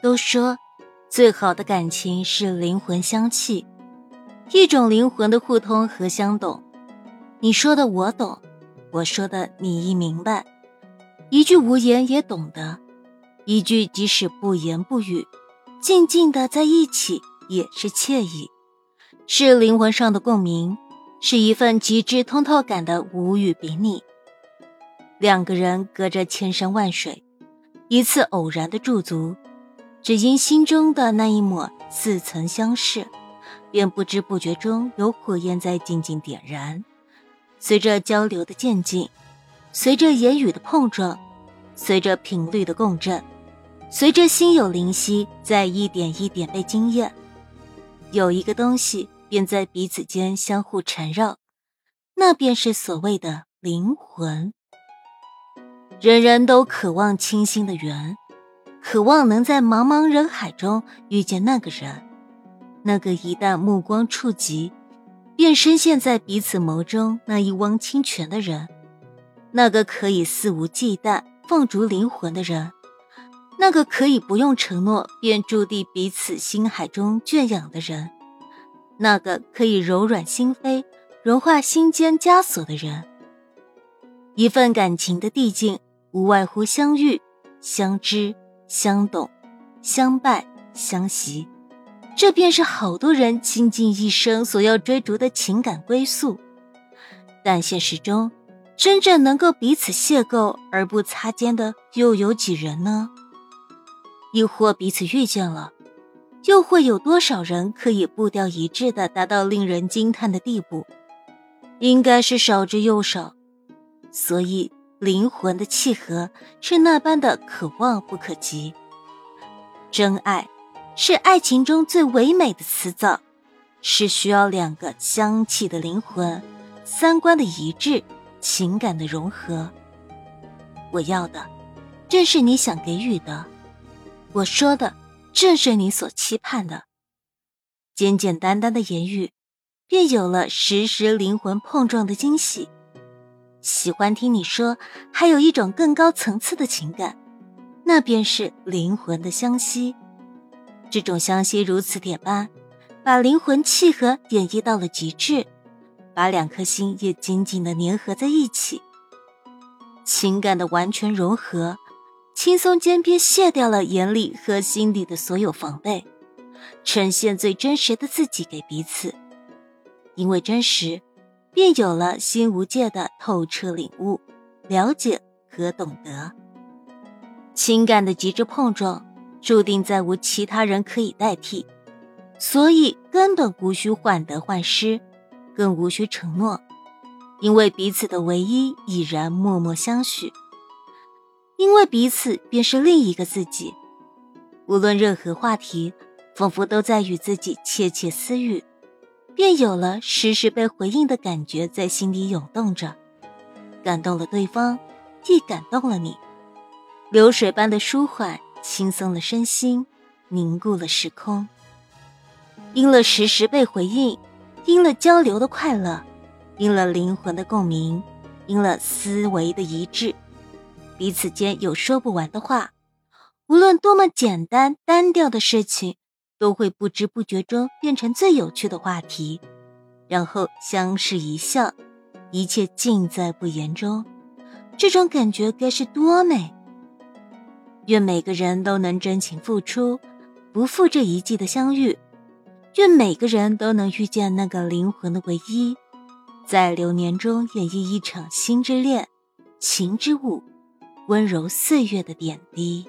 都说，最好的感情是灵魂相契，一种灵魂的互通和相懂。你说的我懂，我说的你亦明白，一句无言也懂得，一句即使不言不语，静静的在一起也是惬意，是灵魂上的共鸣，是一份极致通透感的无与比拟。两个人隔着千山万水，一次偶然的驻足。只因心中的那一抹似曾相识，便不知不觉中有火焰在静静点燃。随着交流的渐进，随着言语的碰撞，随着频率的共振，随着心有灵犀在一点一点被惊艳，有一个东西便在彼此间相互缠绕，那便是所谓的灵魂。人人都渴望清新的缘。渴望能在茫茫人海中遇见那个人，那个一旦目光触及，便深陷在彼此眸中那一汪清泉的人，那个可以肆无忌惮放逐灵魂的人，那个可以不用承诺便注定彼此心海中圈养的人，那个可以柔软心扉、融化心间枷锁的人。一份感情的递进，无外乎相遇、相知。相懂、相伴、相惜，这便是好多人倾尽一生所要追逐的情感归宿。但现实中，真正能够彼此邂逅而不擦肩的又有几人呢？亦或彼此遇见了，又会有多少人可以步调一致的达到令人惊叹的地步？应该是少之又少。所以。灵魂的契合是那般的可望不可及，真爱是爱情中最唯美的词藻，是需要两个相契的灵魂，三观的一致，情感的融合。我要的，正是你想给予的；我说的，正是你所期盼的。简简单单的言语，便有了时时灵魂碰撞的惊喜。喜欢听你说，还有一种更高层次的情感，那便是灵魂的相吸。这种相吸如此铁般，把灵魂契合演绎到了极致，把两颗心也紧紧的粘合在一起。情感的完全融合，轻松间便卸掉了眼里和心里的所有防备，呈现最真实的自己给彼此，因为真实。便有了心无界的透彻领悟、了解和懂得。情感的极致碰撞，注定再无其他人可以代替，所以根本无需患得患失，更无需承诺，因为彼此的唯一已然默默相许，因为彼此便是另一个自己。无论任何话题，仿佛都在与自己窃窃私语。便有了时时被回应的感觉在心里涌动着，感动了对方，亦感动了你。流水般的舒缓，轻松了身心，凝固了时空。因了时时被回应，因了交流的快乐，因了灵魂的共鸣，因了思维的一致，彼此间有说不完的话。无论多么简单单调的事情。都会不知不觉中变成最有趣的话题，然后相视一笑，一切尽在不言中。这种感觉该是多美！愿每个人都能真情付出，不负这一季的相遇。愿每个人都能遇见那个灵魂的唯一，在流年中演绎一场心之恋、情之舞、温柔岁月的点滴。